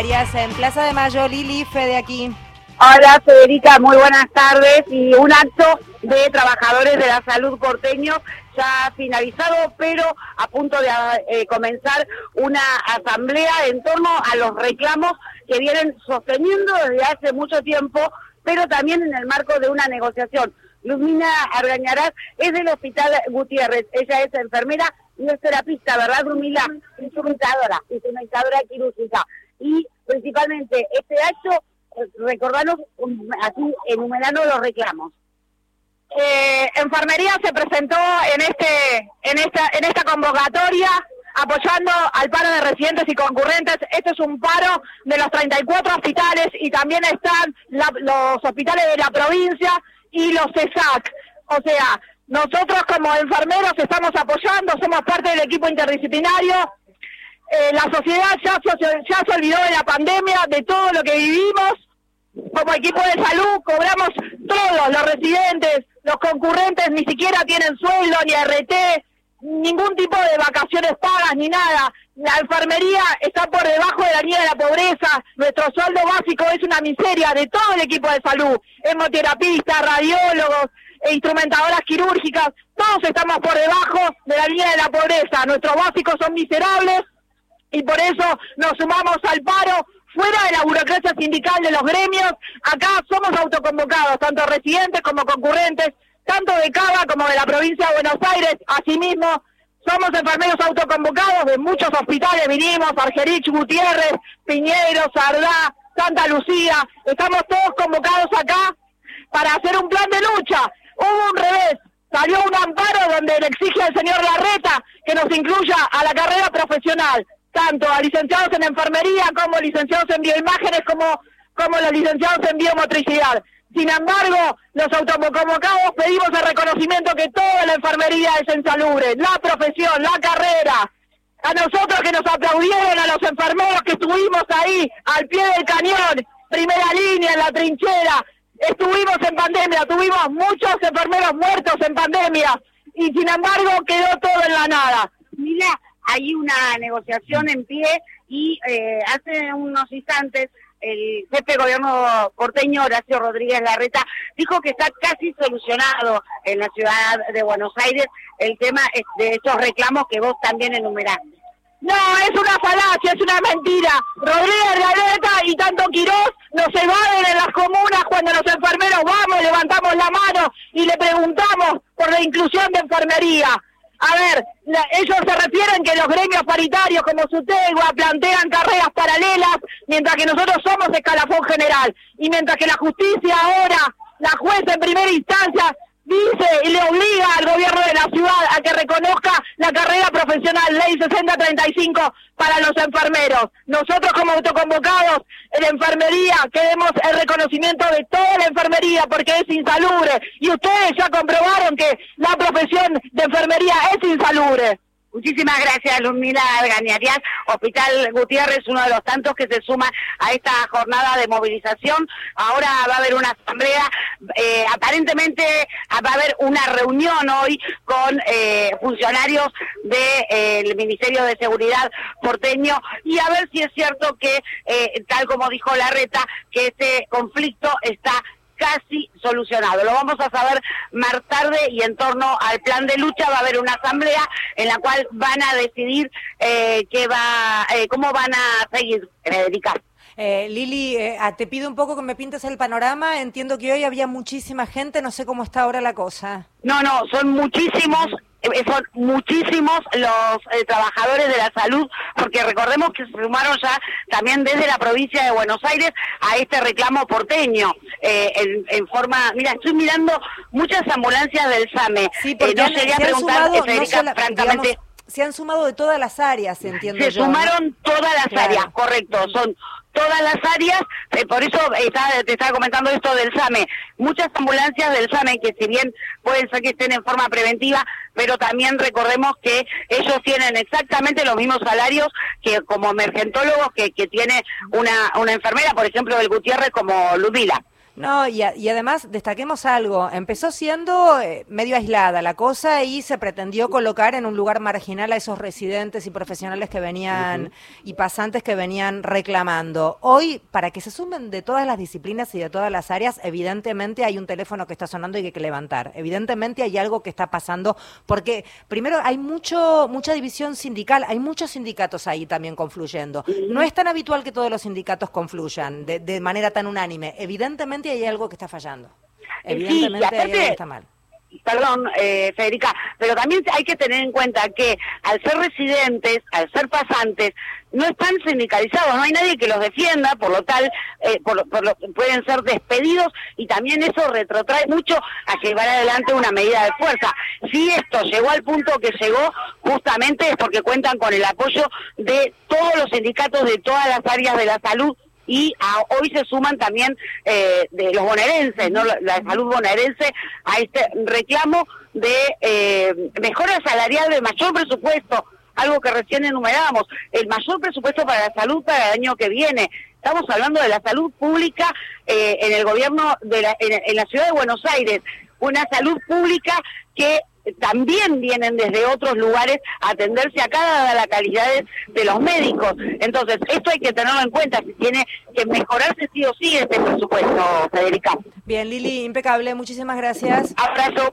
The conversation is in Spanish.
estamos en Plaza de Mayo, Lili, de aquí. Hola Federica, muy buenas tardes y un acto de trabajadores de la salud porteño ya finalizado, pero a punto de eh, comenzar una asamblea en torno a los reclamos que vienen sosteniendo desde hace mucho tiempo, pero también en el marco de una negociación. Luzmina Argañarás es del Hospital Gutiérrez, ella es enfermera y es terapista, ¿verdad, Brumila? Instrumentadora, instrumentadora quirúrgica. Y principalmente este acto, eh, recordarnos aquí enumerando los reclamos. Eh, enfermería se presentó en este en esta en esta convocatoria apoyando al paro de residentes y concurrentes. Este es un paro de los 34 hospitales y también están los hospitales de la provincia y los CESAC. O sea, nosotros como enfermeros estamos apoyando, somos parte del equipo interdisciplinario. Eh, la sociedad ya, ya se olvidó de la pandemia, de todo lo que vivimos. Como equipo de salud cobramos todos, los residentes, los concurrentes ni siquiera tienen sueldo, ni RT, ningún tipo de vacaciones pagas, ni nada. La enfermería está por debajo de la línea de la pobreza. Nuestro sueldo básico es una miseria de todo el equipo de salud. Hemoterapistas, radiólogos, e instrumentadoras quirúrgicas, todos estamos por debajo de la línea de la pobreza, nuestros básicos son miserables y por eso nos sumamos al paro fuera de la burocracia sindical de los gremios, acá somos autoconvocados, tanto residentes como concurrentes, tanto de Cava como de la provincia de Buenos Aires, asimismo somos enfermeros autoconvocados de muchos hospitales, vinimos, Argerich, Gutiérrez, Piñeiro, Sardá, Santa Lucía, estamos todos convocados acá para hacer un plan de lucha. Hubo un revés, salió un amparo donde le exige al señor Larreta que nos incluya a la carrera profesional, tanto a licenciados en enfermería como licenciados en bioimágenes como, como los licenciados en biomotricidad. Sin embargo, los autoconvocados pedimos el reconocimiento que toda la enfermería es insalubre, la profesión, la carrera. A nosotros que nos aplaudieron, a los enfermeros que estuvimos ahí, al pie del cañón, primera línea, en la trinchera, Estuvimos en pandemia, tuvimos muchos enfermeros muertos en pandemia y sin embargo quedó todo en la nada. Mira, hay una negociación en pie y eh, hace unos instantes el jefe de gobierno porteño, Horacio Rodríguez Larreta, dijo que está casi solucionado en la ciudad de Buenos Aires el tema de estos reclamos que vos también enumeraste. No, es una falacia, es una mentira. Rodríguez Larreta y tanto Quirós nos evaden en las comunas cuando los enfermeros vamos, levantamos la mano y le preguntamos por la inclusión de enfermería. A ver, ellos se refieren que los gremios paritarios como Sutegua plantean carreras paralelas, mientras que nosotros somos escalafón general. Y mientras que la justicia ahora, la jueza en primera instancia, dice y le obliga al gobierno de la ciudad a que reconozca la carrera profesional, ley 6035, para los enfermeros. Nosotros como autoconvocados en enfermería queremos el reconocimiento de toda la enfermería porque es insalubre. Y ustedes ya comprobaron que la profesión de enfermería es insalubre. Muchísimas gracias, Lumina Gañarías. Hospital Gutiérrez, uno de los tantos que se suma a esta jornada de movilización. Ahora va a haber una asamblea, eh, aparentemente va a haber una reunión hoy con eh, funcionarios del Ministerio de Seguridad porteño y a ver si es cierto que, eh, tal como dijo Larreta, que este conflicto está casi solucionado. Lo vamos a saber más tarde y en torno al plan de lucha va a haber una asamblea en la cual van a decidir eh, qué va, eh, cómo van a seguir, Federica. Eh, Lili, eh, ah, te pido un poco que me pintes el panorama. Entiendo que hoy había muchísima gente, no sé cómo está ahora la cosa. No, no, son muchísimos eh, son muchísimos los eh, trabajadores de la salud, porque recordemos que se sumaron ya también desde la provincia de Buenos Aires a este reclamo porteño, eh, en, forma, mira, estoy mirando muchas ambulancias del SAME. Sí, porque no sería preguntar, francamente... se han sumado de todas las áreas, entiendo Se sumaron todas las áreas, correcto. Son todas las áreas, eh, por eso te estaba comentando esto del SAME, muchas ambulancias del SAME que si bien pueden ser que estén en forma preventiva, pero también recordemos que ellos tienen exactamente los mismos salarios que como emergentólogos que, que tiene una, una enfermera, por ejemplo, del Gutiérrez como Ludmila. No, y, además destaquemos algo, empezó siendo eh, medio aislada la cosa y se pretendió colocar en un lugar marginal a esos residentes y profesionales que venían y pasantes que venían reclamando. Hoy, para que se sumen de todas las disciplinas y de todas las áreas, evidentemente hay un teléfono que está sonando y que hay que levantar. Evidentemente hay algo que está pasando, porque primero hay mucho mucha división sindical, hay muchos sindicatos ahí también confluyendo. No es tan habitual que todos los sindicatos confluyan de, de manera tan unánime. Evidentemente hay algo que está fallando. Evidentemente hay algo que está mal perdón, eh, Federica, pero también hay que tener en cuenta que al ser residentes, al ser pasantes, no están sindicalizados, no hay nadie que los defienda, por lo tal, eh, por, lo, pueden ser despedidos y también eso retrotrae mucho a llevar adelante una medida de fuerza. Si esto llegó al punto que llegó, justamente es porque cuentan con el apoyo de todos los sindicatos de todas las áreas de la salud y hoy se suman también eh, de los bonaerenses, ¿no? la, salud bonaerense, a este reclamo de eh, mejora salarial de mayor presupuesto, algo que recién enumerábamos, el mayor presupuesto para la salud para el año que viene. Estamos hablando de la salud pública eh, en el gobierno de la, en la ciudad de Buenos Aires, una salud pública que también vienen desde otros lugares a atenderse a cada la calidad de los médicos. Entonces, esto hay que tenerlo en cuenta, si tiene que mejorarse sí o sí este presupuesto, Federica. Bien, Lili, impecable, muchísimas gracias. Abrazo.